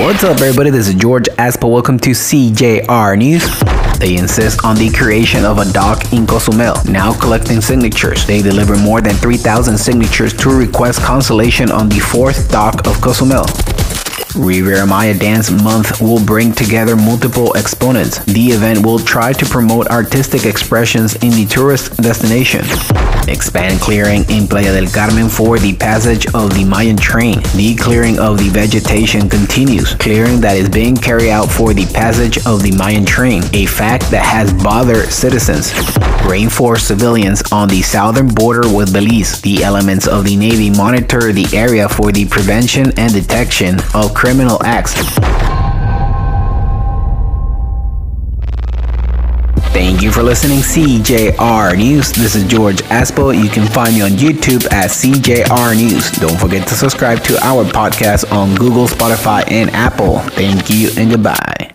What's up, everybody? This is George Aspa. Welcome to CJR News. They insist on the creation of a dock in Cozumel, now collecting signatures. They deliver more than 3,000 signatures to request consolation on the fourth dock of Cozumel. Riviera Maya Dance Month will bring together multiple exponents. The event will try to promote artistic expressions in the tourist destination. Expand clearing in Playa del Carmen for the passage of the Mayan train. The clearing of the vegetation continues. Clearing that is being carried out for the passage of the Mayan train, a fact that has bothered citizens. Reinforce civilians on the southern border with Belize. The elements of the Navy monitor the area for the prevention and detection of criminal acts. Thank you for listening, CJR News. This is George Aspel. You can find me on YouTube at CJR News. Don't forget to subscribe to our podcast on Google, Spotify, and Apple. Thank you and goodbye.